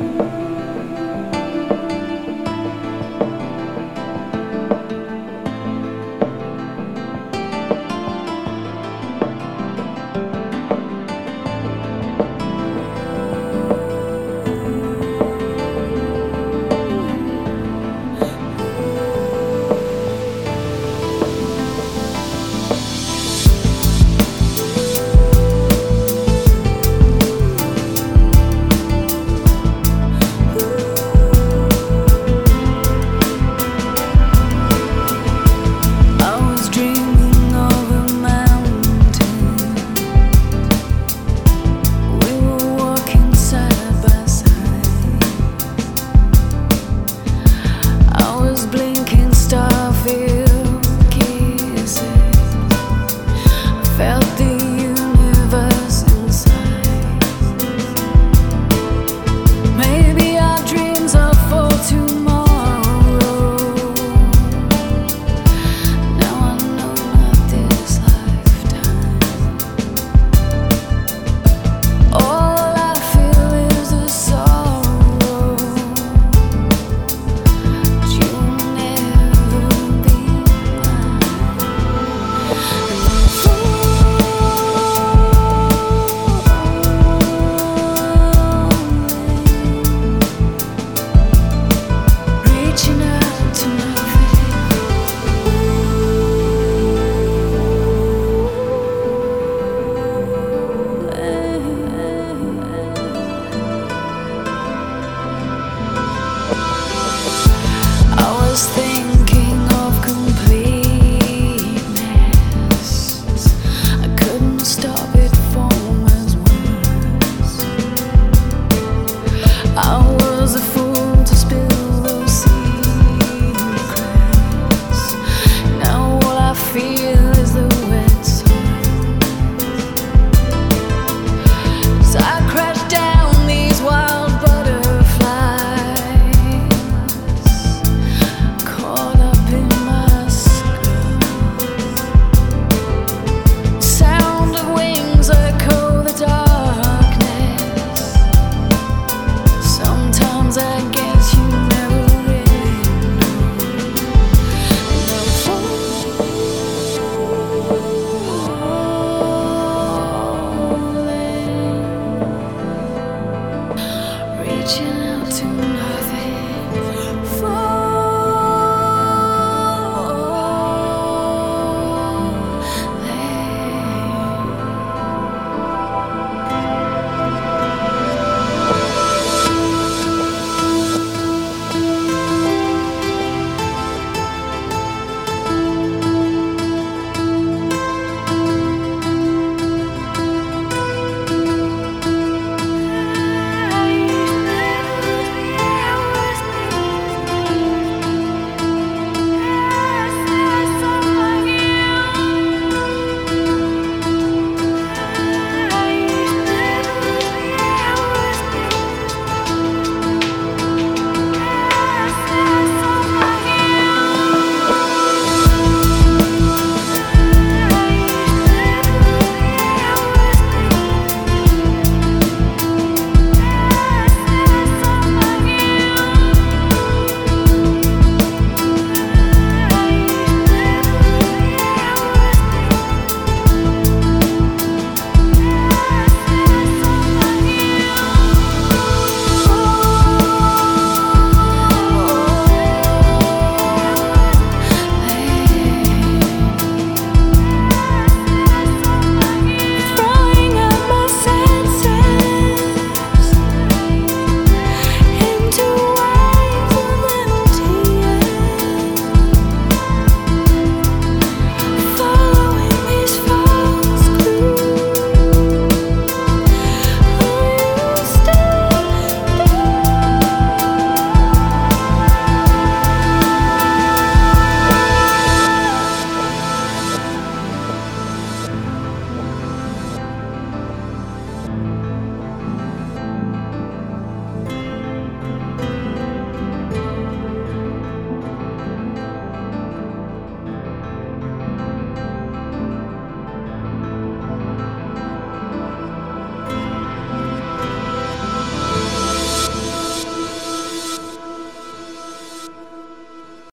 I I